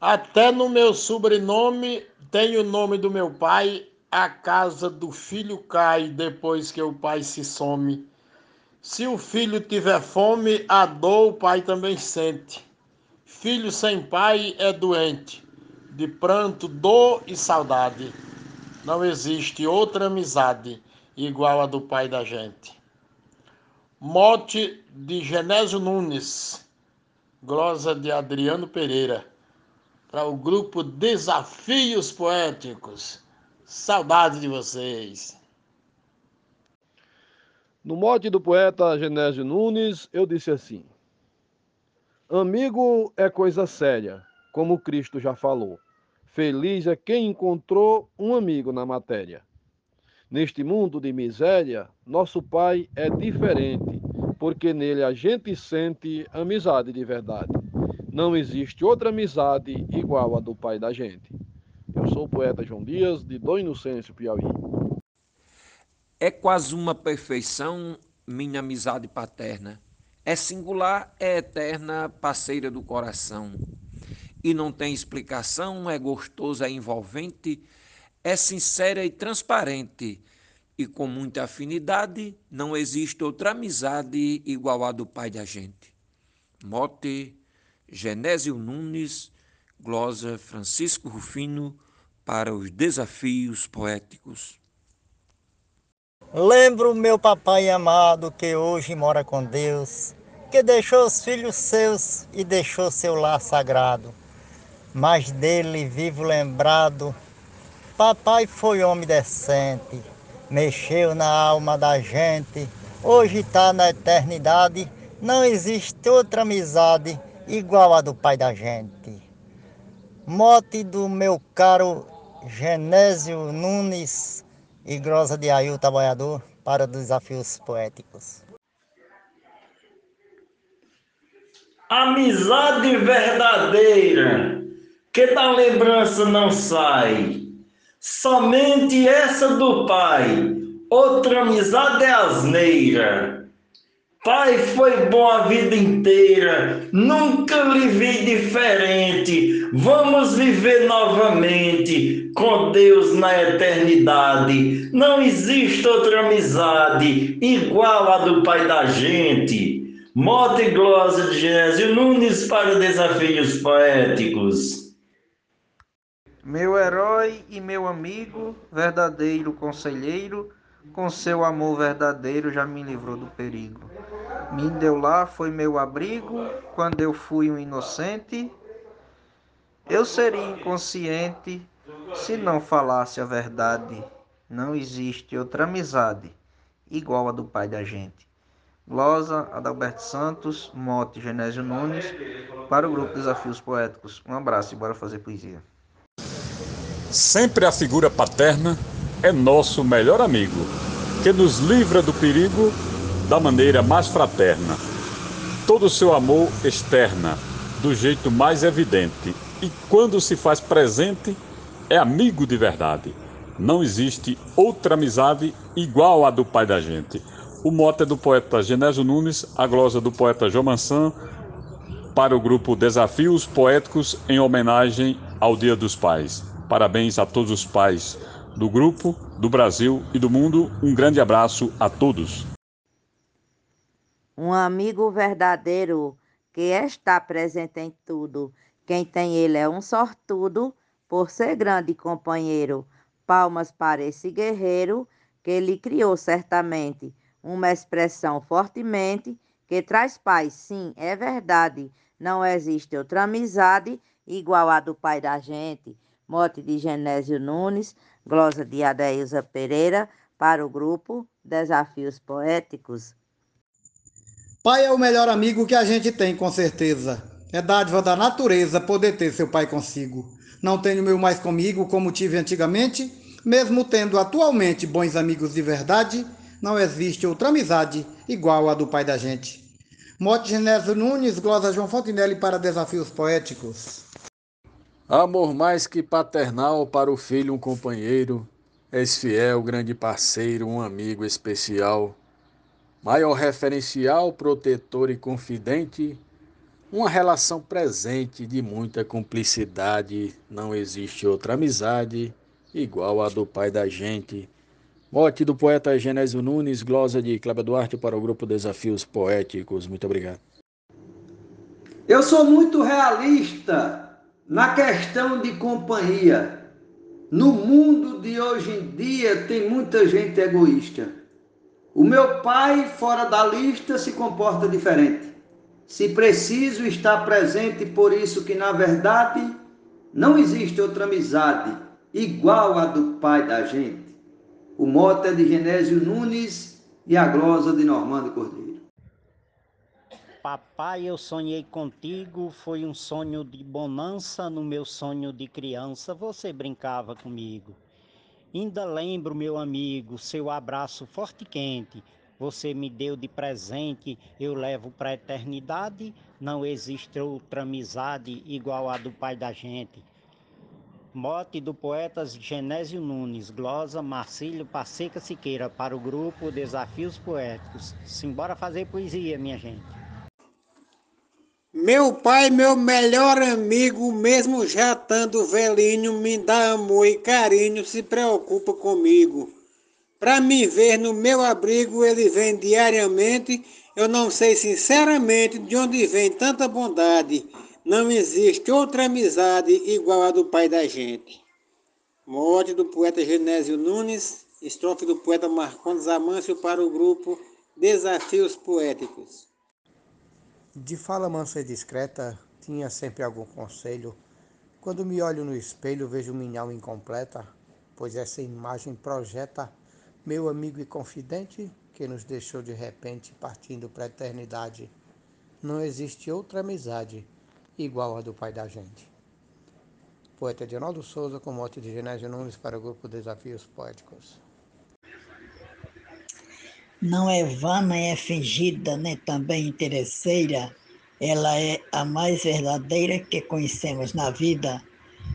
Até no meu sobrenome tem o nome do meu pai, a casa do filho cai depois que o pai se some. Se o filho tiver fome, a dor o pai também sente. Filho sem pai é doente, de pranto, dor e saudade. Não existe outra amizade igual a do pai da gente. Mote de Genésio Nunes, glosa de Adriano Pereira, para o grupo Desafios Poéticos. Saudade de vocês. No mote do poeta Genésio Nunes, eu disse assim: Amigo é coisa séria, como Cristo já falou. Feliz é quem encontrou um amigo na matéria. Neste mundo de miséria, nosso Pai é diferente, porque nele a gente sente amizade de verdade. Não existe outra amizade igual a do Pai da gente. Eu sou o poeta João Dias, de Dom Inocêncio, Piauí. É quase uma perfeição minha amizade paterna. É singular, é eterna, parceira do coração. E não tem explicação, é gostoso, é envolvente é sincera e transparente, e com muita afinidade, não existe outra amizade igual a do pai da gente. Mote, Genésio Nunes, glosa Francisco Rufino, para os desafios poéticos. Lembro meu papai amado que hoje mora com Deus, que deixou os filhos seus e deixou seu lar sagrado. Mas dele vivo lembrado Papai foi homem decente, mexeu na alma da gente, hoje está na eternidade, não existe outra amizade igual a do pai da gente. Mote do meu caro Genésio Nunes e Grosa de Ail Trabalhador para desafios poéticos. Amizade verdadeira, que da lembrança não sai Somente essa do Pai, outra amizade é asneira. Pai foi bom a vida inteira, nunca lhe vi diferente. Vamos viver novamente com Deus na eternidade. Não existe outra amizade igual a do Pai da gente. Mote e glosa de Genésio Nunes para desafios poéticos. Meu herói e meu amigo, verdadeiro conselheiro, com seu amor verdadeiro já me livrou do perigo. Me deu lá, foi meu abrigo, quando eu fui um inocente. Eu seria inconsciente se não falasse a verdade. Não existe outra amizade igual a do pai da gente. Glosa, Adalberto Santos, Mote, Genésio Nunes, para o grupo Desafios Poéticos. Um abraço e bora fazer poesia. Sempre a figura paterna é nosso melhor amigo, que nos livra do perigo da maneira mais fraterna. Todo o seu amor externa, do jeito mais evidente, e quando se faz presente, é amigo de verdade. Não existe outra amizade igual à do pai da gente. O mote é do poeta Genésio Nunes, a glosa do poeta João Mansan, para o grupo Desafios Poéticos em homenagem ao Dia dos Pais. Parabéns a todos os pais do grupo, do Brasil e do mundo. Um grande abraço a todos. Um amigo verdadeiro que está presente em tudo. Quem tem ele é um sortudo por ser grande companheiro. Palmas para esse guerreiro que ele criou certamente. Uma expressão fortemente que traz paz. Sim, é verdade. Não existe outra amizade igual a do pai da gente. Mote de Genésio Nunes, glosa de Adailza Pereira, para o grupo Desafios Poéticos. Pai é o melhor amigo que a gente tem, com certeza. É dádiva da natureza poder ter seu pai consigo. Não tenho meu mais comigo como tive antigamente, mesmo tendo atualmente bons amigos de verdade, não existe outra amizade igual a do pai da gente. Mote Genésio Nunes, glosa João Fontinelli para Desafios Poéticos. Amor mais que paternal para o filho, um companheiro, és fiel, grande parceiro, um amigo especial, maior referencial, protetor e confidente, uma relação presente de muita cumplicidade. Não existe outra amizade igual a do pai da gente. Mote do poeta Genésio Nunes, glosa de Cláudio Duarte para o grupo Desafios Poéticos. Muito obrigado. Eu sou muito realista na questão de companhia. No mundo de hoje em dia tem muita gente egoísta. O meu pai, fora da lista, se comporta diferente. Se preciso estar presente, por isso que, na verdade, não existe outra amizade igual a do pai da gente. O mote é de Genésio Nunes e a glosa de Normando Cordeiro. Papai, eu sonhei contigo, foi um sonho de bonança, no meu sonho de criança você brincava comigo. Ainda lembro, meu amigo, seu abraço forte e quente. Você me deu de presente, eu levo para a eternidade. Não existe outra amizade igual a do pai da gente. Mote do poeta Genésio Nunes, glosa Marcílio Passeca Siqueira, para o grupo Desafios Poéticos. Simbora fazer poesia, minha gente. Meu pai, meu melhor amigo, mesmo já estando velhinho, me dá amor e carinho, se preocupa comigo. Para me ver no meu abrigo, ele vem diariamente. Eu não sei sinceramente de onde vem tanta bondade. Não existe outra amizade igual a do pai da gente. Morte do poeta Genésio Nunes, estrofe do poeta Marcondes Amâncio para o grupo Desafios Poéticos. De fala mansa e discreta, tinha sempre algum conselho. Quando me olho no espelho, vejo minha alma incompleta, pois essa imagem projeta meu amigo e confidente que nos deixou de repente partindo para a eternidade. Não existe outra amizade igual a do pai da gente. Poeta Edinaldo Souza com mote de Genésio Nunes para o grupo Desafios Poéticos. Não é vã, nem é fingida, nem também interesseira. Ela é a mais verdadeira que conhecemos na vida.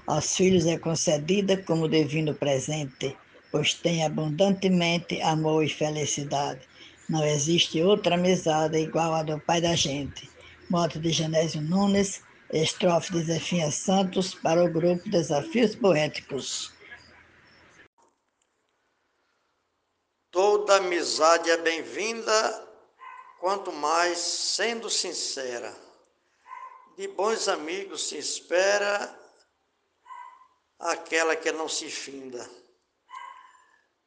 Aos filhos é concedida como divino presente, pois tem abundantemente amor e felicidade. Não existe outra amizade igual a do pai da gente. Moto de Genésio Nunes, estrofe de Zefinha Santos para o grupo Desafios Poéticos. Toda amizade é bem-vinda, quanto mais sendo sincera. De bons amigos se espera aquela que não se finda.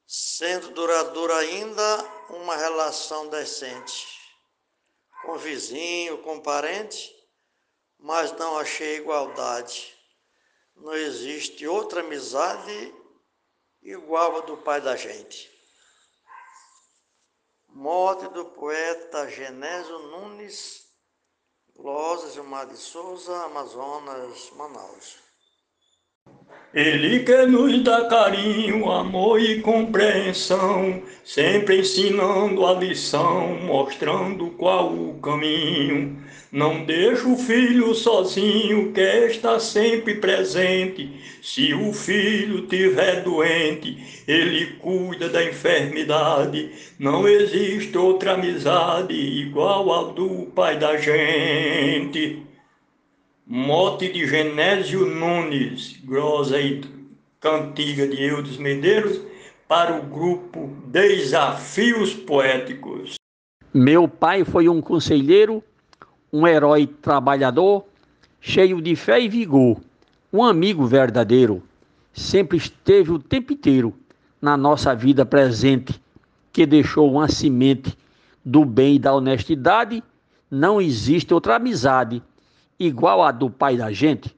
Sendo duradoura ainda uma relação decente. Com vizinho, com parente, mas não achei igualdade. Não existe outra amizade igual a do pai da gente. Morte do poeta Genésio Nunes, Losa Gilmar de Souza, Amazonas, Manaus. Ele quer nos dar carinho, amor e compreensão, sempre ensinando a lição, mostrando qual o caminho. Não deixa o filho sozinho, quer estar sempre presente. Se o filho tiver doente, ele cuida da enfermidade. Não existe outra amizade igual a do pai da gente. Mote de Genésio Nunes, grosa e cantiga de Eudes Medeiros, para o grupo Desafios Poéticos. Meu pai foi um conselheiro um herói trabalhador, cheio de fé e vigor, um amigo verdadeiro. Sempre esteve o tempo inteiro na nossa vida presente, que deixou uma semente do bem e da honestidade. Não existe outra amizade igual a do pai da gente.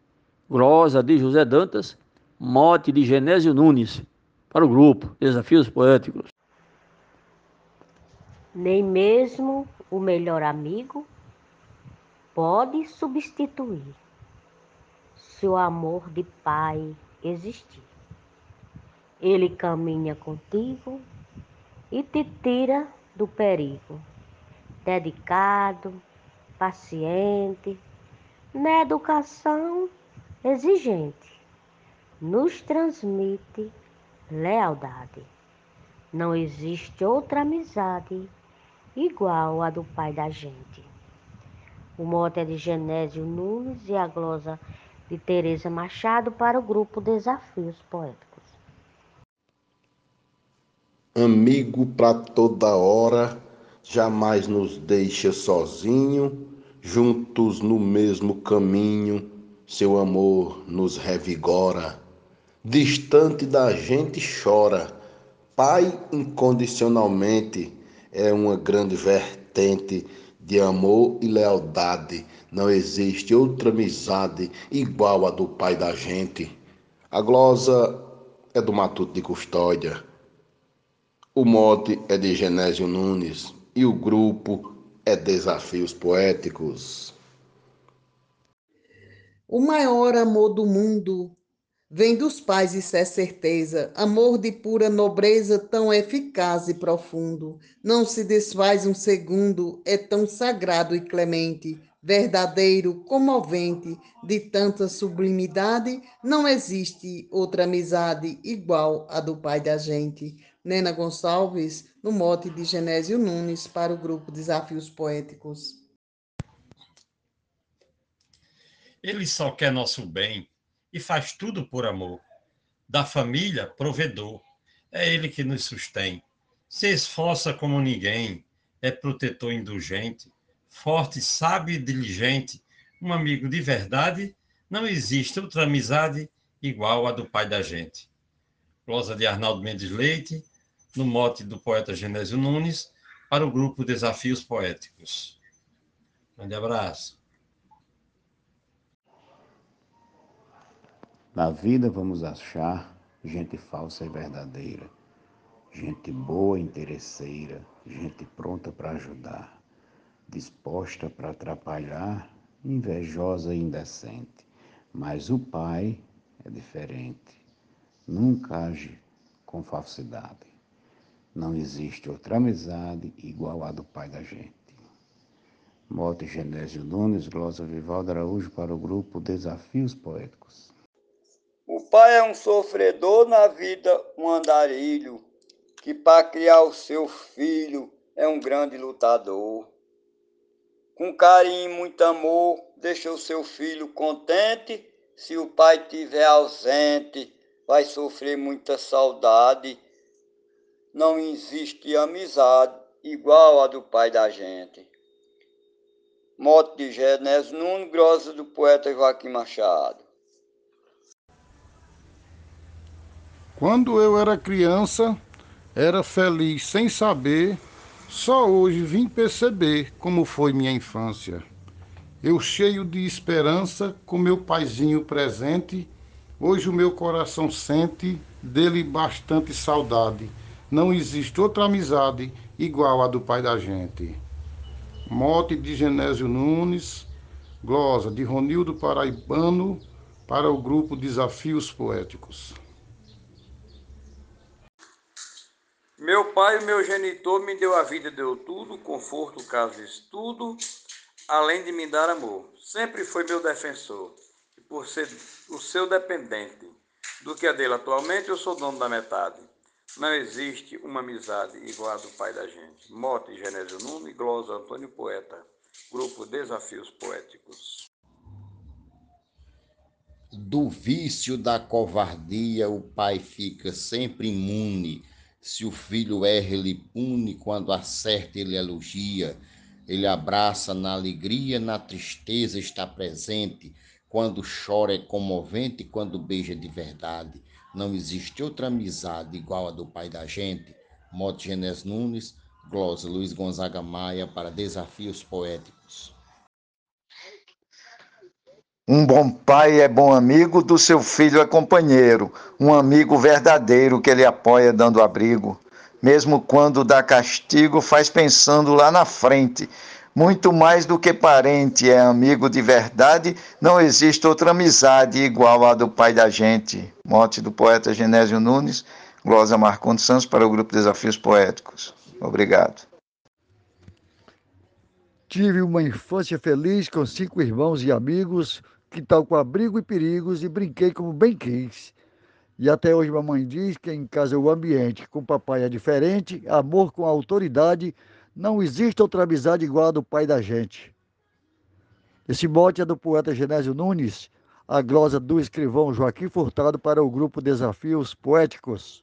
Grosa de José Dantas, mote de Genésio Nunes, para o grupo Desafios Poéticos. Nem mesmo o melhor amigo pode substituir se o amor de pai existir. Ele caminha contigo e te tira do perigo. Dedicado, paciente, na educação exigente, nos transmite lealdade. Não existe outra amizade igual a do pai da gente. O mote é de Genésio Nunes e a glosa de Tereza Machado para o grupo Desafios Poéticos. Amigo para toda hora, jamais nos deixa sozinho, juntos no mesmo caminho, seu amor nos revigora. Distante da gente chora, Pai incondicionalmente é uma grande vertente de amor e lealdade. Não existe outra amizade igual a do Pai da gente. A glosa é do Matuto de Custódia. O mote é de Genésio Nunes e o grupo é Desafios Poéticos. O maior amor do mundo Vem dos pais, isso é certeza, amor de pura nobreza, tão eficaz e profundo. Não se desfaz um segundo, é tão sagrado e clemente, verdadeiro, comovente, de tanta sublimidade, não existe outra amizade igual à do pai da gente. Nena Gonçalves, no mote de Genésio Nunes, para o grupo Desafios Poéticos. Ele só quer nosso bem e faz tudo por amor. Da família, provedor. É ele que nos sustém. Se esforça como ninguém, é protetor indulgente, forte, sábio e diligente, um amigo de verdade. Não existe outra amizade igual a do pai da gente. Glosa de Arnaldo Mendes Leite, no mote do poeta Genésio Nunes, para o grupo Desafios Poéticos. Grande abraço. Na vida vamos achar gente falsa e verdadeira, gente boa e interesseira, gente pronta para ajudar, disposta para atrapalhar, invejosa e indecente. Mas o pai é diferente, nunca age com falsidade. Não existe outra amizade igual à do pai da gente. Mote Genésio Nunes, glosa Vivaldo Araújo para o grupo Desafios Poéticos. O pai é um sofredor na vida, um andarilho, que para criar o seu filho é um grande lutador. Com carinho e muito amor, deixa o seu filho contente. Se o pai tiver ausente, vai sofrer muita saudade. Não existe amizade igual a do pai da gente. Mote de Genésio Nuno, grossa do poeta Joaquim Machado. Quando eu era criança, era feliz sem saber, só hoje vim perceber como foi minha infância. Eu cheio de esperança, com meu paizinho presente, hoje o meu coração sente dele bastante saudade. Não existe outra amizade igual a do pai da gente. Mote de Genésio Nunes, glosa de Ronildo Paraibano, para o grupo Desafios Poéticos. Meu pai, meu genitor, me deu a vida, deu tudo, conforto, casa, estudo, além de me dar amor. Sempre foi meu defensor. E por ser o seu dependente do que é dele atualmente, eu sou dono da metade. Não existe uma amizade igual a do pai da gente. Mote Genésio Nunes, Glosa Antônio Poeta. Grupo Desafios Poéticos. Do vício da covardia, o pai fica sempre imune se o filho erra, ele pune, quando acerta, ele elogia. Ele abraça na alegria, na tristeza está presente. Quando chora é comovente, quando beija de verdade. Não existe outra amizade igual a do pai da gente. Mote Genés Nunes, glosa Luiz Gonzaga Maia para Desafios Poéticos. Um bom pai é bom amigo, do seu filho é companheiro, um amigo verdadeiro que ele apoia dando abrigo. Mesmo quando dá castigo, faz pensando lá na frente. Muito mais do que parente, é amigo de verdade, não existe outra amizade igual à do pai da gente. Mote do poeta Genésio Nunes, glosa Marcondes Santos para o grupo Desafios Poéticos. Obrigado. Tive uma infância feliz com cinco irmãos e amigos, quintal com abrigo e perigos e brinquei como bem quis. E até hoje mamãe diz que em casa o ambiente com papai é diferente, amor com autoridade, não existe outra amizade igual a do pai da gente. Esse mote é do poeta Genésio Nunes, a glosa do escrivão Joaquim Furtado para o grupo Desafios Poéticos.